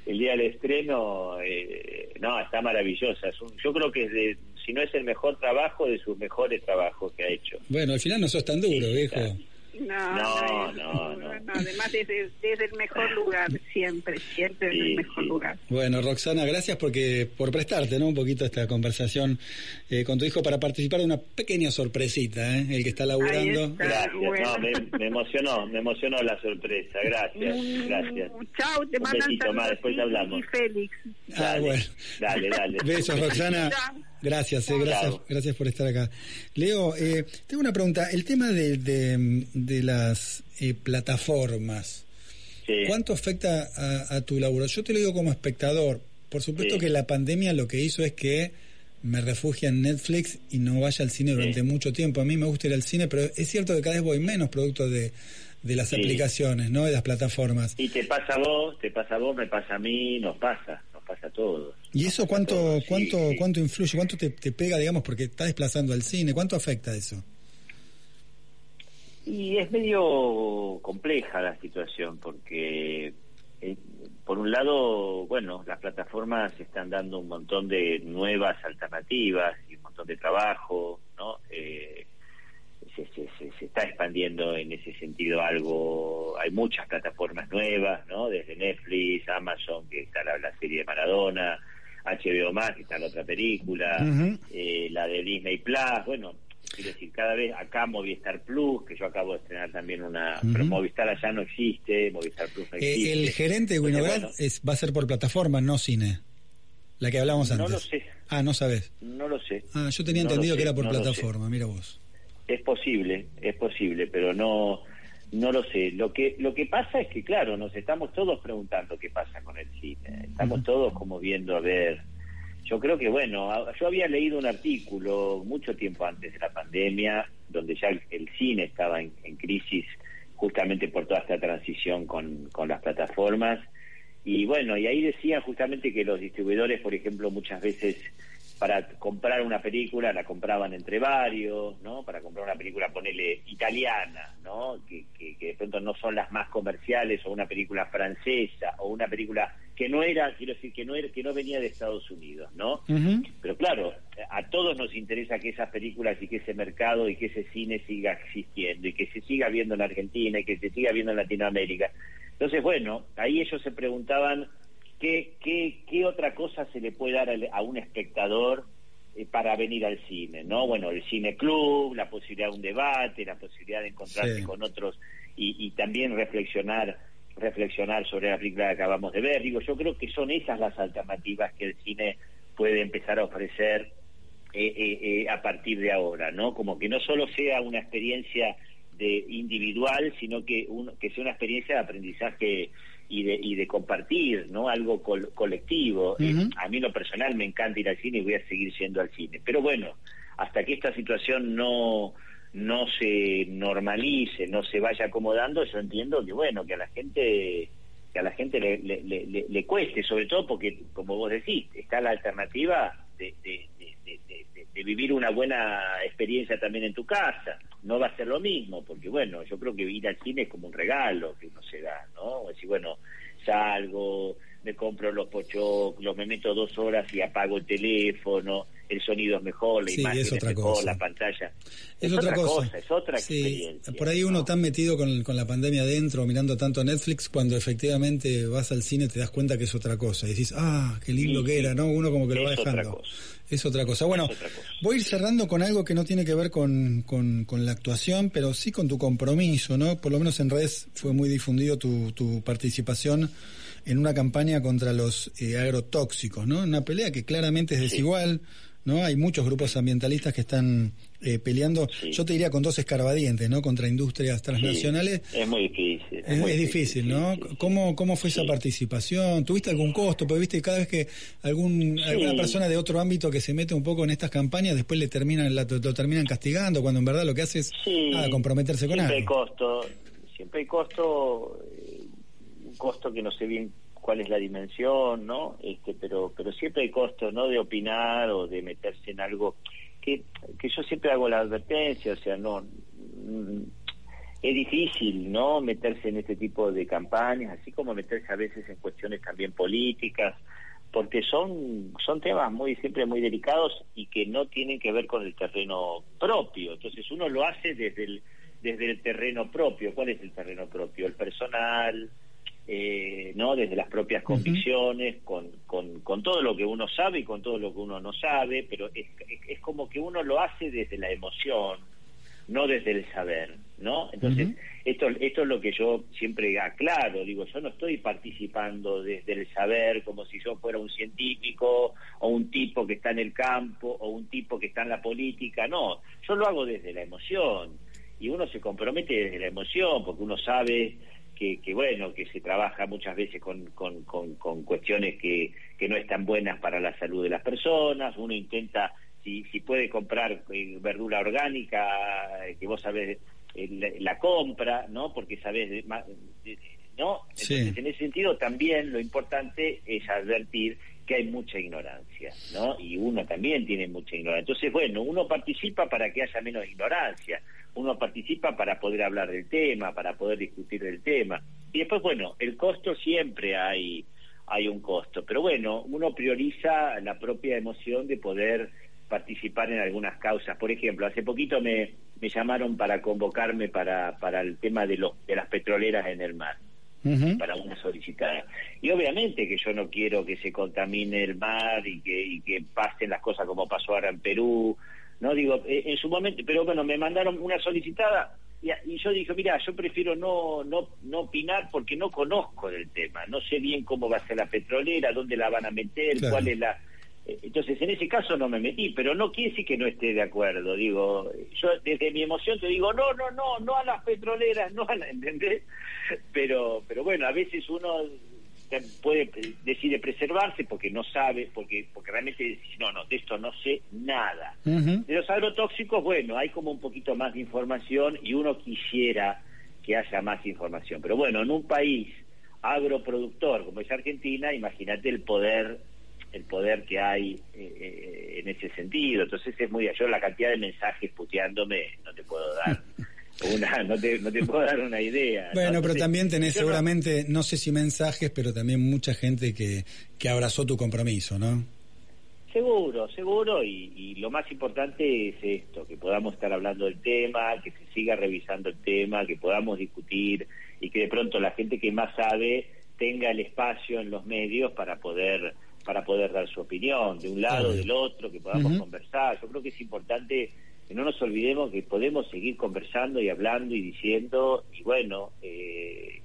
el día del estreno. eh, no, está maravillosa. Es un- yo creo que es de, si no es el mejor trabajo, de sus mejores trabajos que ha hecho. Bueno, al final no sos tan duro, viejo. no, No, no, no, no. no, además desde, desde el mejor lugar, siempre, siempre desde el mejor lugar. Bueno, Roxana, gracias porque por prestarte ¿no? un poquito esta conversación eh, con tu hijo para participar de una pequeña sorpresita, ¿eh? el que está laburando. Gracias, no, me, me emocionó, me emocionó la sorpresa. Gracias, gracias. Chao, te Un mandan besito más, después hablamos. y Félix. Ah, bueno. Dale, dale. Besos, Roxana. Gracias, eh, gracias, gracias por estar acá. Leo, eh, tengo una pregunta. El tema de, de, de las eh, plataformas, ¿cuánto afecta a, a tu laburo? Yo te lo digo como espectador. Por supuesto Sí. que la pandemia lo que hizo es que me refugie en Netflix y no vaya al cine durante mucho tiempo. A mí me gusta ir al cine, pero es cierto que cada vez voy menos producto de, de las aplicaciones, ¿no? De las plataformas. Y te pasa a vos, te pasa a vos, me pasa a mí, nos pasa, nos pasa a todos. ¿Y eso cuánto cuánto cuánto influye? ¿Cuánto te, te pega, digamos, porque está desplazando al cine? ¿Cuánto afecta eso? Y es medio compleja la situación porque, eh, por un lado, bueno, las plataformas están dando un montón de nuevas alternativas y un montón de trabajo, ¿no? Eh, se, se, se, se está expandiendo en ese sentido algo, hay muchas plataformas nuevas, ¿no? Desde Netflix, Amazon, que está la, la serie de Maradona, HBO Más, que está la otra película, eh, la de Disney Plus, bueno, quiero decir, cada vez acá Movistar Plus, que yo acabo de estrenar también una, pero. Movistar allá no existe, Movistar Plus no Eh, existe. el gerente de Winograd bueno, es, va a ser por plataforma, no cine. La que hablamos No antes. lo sé. Ah, no sabes. no lo sé. Ah, yo tenía No entendido sé, que era por no plataforma, mira vos. Es posible, es posible, pero no no lo sé. Lo que lo que pasa es que claro, nos estamos todos preguntando qué pasa con el cine. Estamos todos como viendo a ver. Yo creo que bueno, yo había leído un artículo mucho tiempo antes de la pandemia donde ya el, el cine estaba en, en crisis justamente por toda esta transición con, con las plataformas y bueno, y ahí decían justamente que los distribuidores, por ejemplo, muchas veces para comprar una película la compraban entre varios, ¿no? Para comprar una película, ponele italiana, ¿no? Que, que, que de pronto no son las más comerciales, o una película francesa, o una película que no era, quiero decir, que no era, que no venía de Estados Unidos, ¿no? Pero claro, a todos nos interesa que esas películas y que ese mercado y que ese cine siga existiendo y que se siga viendo en Argentina y que se siga viendo en Latinoamérica. Entonces, bueno, ahí ellos se preguntaban qué, qué, qué otra cosa se le puede dar a un espectador eh, para venir al cine, ¿no? Bueno, el cine club, la posibilidad de un debate, la posibilidad de encontrarse Sí. con otros y, y también reflexionar reflexionar sobre la película que acabamos de ver. Digo, yo creo que son esas las alternativas que el cine puede empezar a ofrecer eh, eh, eh, a partir de ahora, ¿no? Como que no solo sea una experiencia de individual, sino que, un- que sea una experiencia de aprendizaje y de, y de compartir, ¿no? Algo col- colectivo. Eh, a mí en lo personal me encanta ir al cine y voy a seguir yendo al cine. Pero bueno, hasta que esta situación no no se normalice, no se vaya acomodando, yo entiendo que bueno, que a la gente que a la gente le, le, le- le- cueste, sobre todo porque, como vos decís, está la alternativa de- de vivir una buena experiencia también en tu casa. No va a ser lo mismo, porque bueno, yo creo que ir al cine es como un regalo que uno se da, ¿no? Es decir, bueno, salgo, me compro los pochoclos, me meto dos horas y apago el teléfono, el sonido es mejor, la Sí, imagen es es, otra mejor, cosa. la pantalla. Es, otra, cosa. es otra Sí, experiencia. Por ahí uno tan metido con, con la pandemia adentro, mirando tanto Netflix, cuando efectivamente vas al cine te das cuenta que es otra cosa. Y decís, ah, qué lindo Sí, que era, ¿no? Uno como que lo va otra dejando. cosa. Es otra cosa. Bueno, voy a ir cerrando con algo que no tiene que ver con, con, con la actuación, pero sí con tu compromiso, ¿no? Por lo menos en redes fue muy difundido tu, tu participación en una campaña contra los eh, agrotóxicos, ¿no? Una pelea que claramente es desigual, ¿no? Hay muchos grupos ambientalistas que están eh, peleando, yo te diría con dos escarbadientes, ¿no? Contra industrias transnacionales. Sí, es muy difícil. Es, muy difícil, ¿no? ¿Cómo, ¿Cómo fue esa participación? ¿Tuviste algún costo? Porque viste, cada vez que algún, alguna persona de otro ámbito que se mete un poco en estas campañas, después le terminan, la- lo terminan castigando, cuando en verdad lo que hace es nada, comprometerse con siempre hay algo. costo, siempre hay costo, eh, un costo que no sé bien cuál es la dimensión, ¿no? Este, pero, pero siempre hay costo, ¿no? De opinar o de meterse en algo que, que yo siempre hago la advertencia, o sea, no, mm, es difícil, ¿no? Meterse en este tipo de campañas, así como meterse a veces en cuestiones también políticas, porque son son temas muy siempre muy delicados y que no tienen que ver con el terreno propio. Entonces uno lo hace desde el desde el terreno propio. ¿Cuál es el terreno propio? El personal, eh, no desde las propias convicciones, con, con, con todo lo que uno sabe y con todo lo que uno no sabe, pero es, es, es como que uno lo hace desde la emoción, no desde el saber, ¿no? Entonces, esto, esto es lo que yo siempre aclaro, digo, yo no estoy participando desde el saber como si yo fuera un científico o un tipo que está en el campo o un tipo que está en la política, no, yo lo hago desde la emoción y uno se compromete desde la emoción porque uno sabe que, que bueno, que se trabaja muchas veces con, con, con, con cuestiones que, que no están buenas para la salud de las personas, uno intenta si, si puede comprar eh, verdura orgánica, eh, que vos sabés eh, la, la compra, ¿no? Porque sabés, de- ma- de- ¿no? Sí. Entonces, en ese sentido también lo importante es advertir que hay mucha ignorancia, ¿no? Y uno también tiene mucha ignorancia. Entonces, bueno, uno participa para que haya menos ignorancia, uno participa para poder hablar del tema, para poder discutir del tema. Y después, bueno, el costo siempre hay hay un costo, pero bueno, uno prioriza la propia emoción de poder participar en algunas causas. Por ejemplo, hace poquito me, me llamaron para convocarme para, para el tema de, los, de las petroleras en el mar para una solicitada. Y obviamente que yo no quiero que se contamine el mar y que, y que pasen las cosas como pasó ahora en Perú. No digo, eh, en su momento, pero bueno, me mandaron una solicitada y, y yo dije, mira, yo prefiero no, no, no opinar porque no conozco del tema, no sé bien cómo va a ser la petrolera, dónde la van a meter, Claro. cuál es la... eh, Entonces, en ese caso no me metí, pero no quiere decir que no esté de acuerdo. Digo, yo desde mi emoción te digo, no, no, no, no a las petroleras, no a la, ¿entendés? Pero, pero bueno, a veces uno puede decide preservarse porque no sabe, porque porque realmente dice, no, no, de esto no sé nada. De los agrotóxicos, bueno, hay como un poquito más de información y uno quisiera que haya más información. Pero bueno, en un país agroproductor como es Argentina, imagínate el poder el poder que hay eh, eh, en ese sentido. Entonces es muy... Yo la cantidad de mensajes puteándome no te puedo dar una... No te, no te puedo dar una idea. ¿no? Bueno, pero también tenés yo seguramente, no sé si mensajes, pero también mucha gente que, que abrazó tu compromiso, ¿no? Seguro, seguro, y, y lo más importante es esto, que podamos estar hablando del tema, que se siga revisando el tema, que podamos discutir y que de pronto la gente que más sabe tenga el espacio en los medios para poder para poder dar su opinión, de un lado, del otro, que podamos conversar. Yo creo que es importante que no nos olvidemos que podemos seguir conversando y hablando y diciendo, y bueno, eh,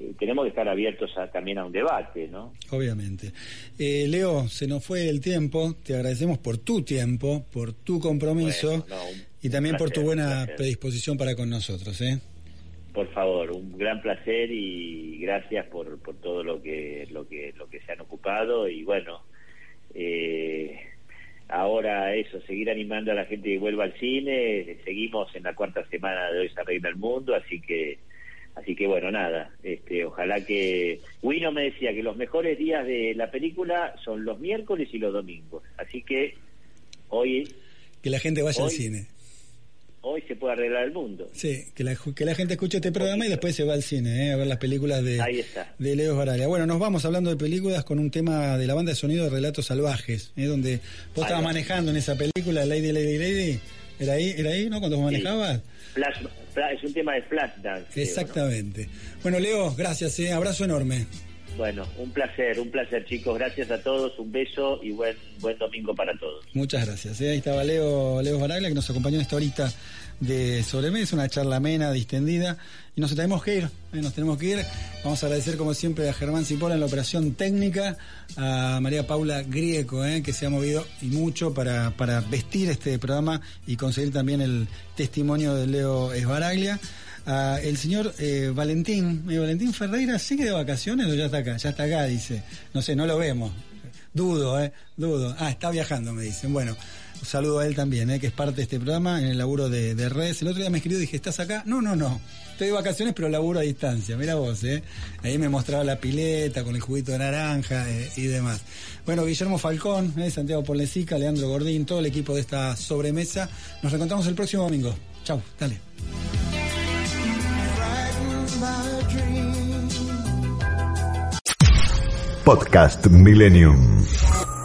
eh, tenemos que estar abiertos a- también a un debate, ¿no? Obviamente. Eh, Leo, se nos fue el tiempo. Te agradecemos por tu tiempo, por tu compromiso Bueno, no, un- y también por tu buena predisposición para con nosotros. ¿eh? por favor, un gran placer y gracias por, por todo lo que, lo que, lo que se han ocupado y bueno, eh, ahora eso, seguir animando a la gente que vuelva al cine, seguimos en la cuarta semana de hoy se arregla el mundo, así que así que bueno, nada, este, ojalá que Wino me decía que los mejores días de la película son los miércoles y los domingos, así que hoy Que la gente vaya al cine. Hoy se puede arreglar el mundo. Sí, que la, que la gente escuche este programa y después se va al cine, ¿eh? a ver las películas de, Ahí está. de Leo Baraglia. Bueno, nos vamos hablando de películas con un tema de la banda de sonido de Relatos Salvajes, ¿eh? donde vos estabas manejando en esa película, Lady, Lady, Lady. ¿Era ahí, era ahí no? Cuando vos manejabas. Flash, Flash- es un tema de Flashdance. creo, ¿no? Exactamente. Bueno, Leo, gracias, ¿eh? abrazo enorme. Bueno, un placer, un placer chicos, gracias a todos, un beso y buen buen domingo para todos. Muchas gracias. ¿eh? Ahí estaba Leo, Leo Baraglia, que nos acompañó en esta horita de sobremesa, una charla amena, distendida. Y nos tenemos que ir, ¿eh? nos tenemos que ir. Vamos a agradecer, como siempre, a Germán Cipolla en la operación técnica, a María Paula Grieco, ¿eh? que se ha movido y mucho para, para vestir este programa y conseguir también el testimonio de Leo Esbaraglia. A el señor eh, Valentín, eh, Valentín Ferreira, ¿sigue de vacaciones o ya está acá? Ya está acá, dice. No sé, no lo vemos. Dudo, ¿eh? Dudo. Ah, está viajando, me dicen. Bueno, un saludo a él también, ¿eh? que es parte de este programa en el laburo de, de redes. El otro día me escribió y dije, ¿estás acá? No, no, no. Estoy de vacaciones, pero laburo a distancia. Mira vos, ¿eh? Ahí me mostraba la pileta con el juguito de naranja eh, y demás. Bueno, Guillermo Falcón. Santiago Polesica, Leandro Gordín, todo el equipo de esta sobremesa. Nos reencontramos el próximo domingo. Chau, dale. Podcast Millennium.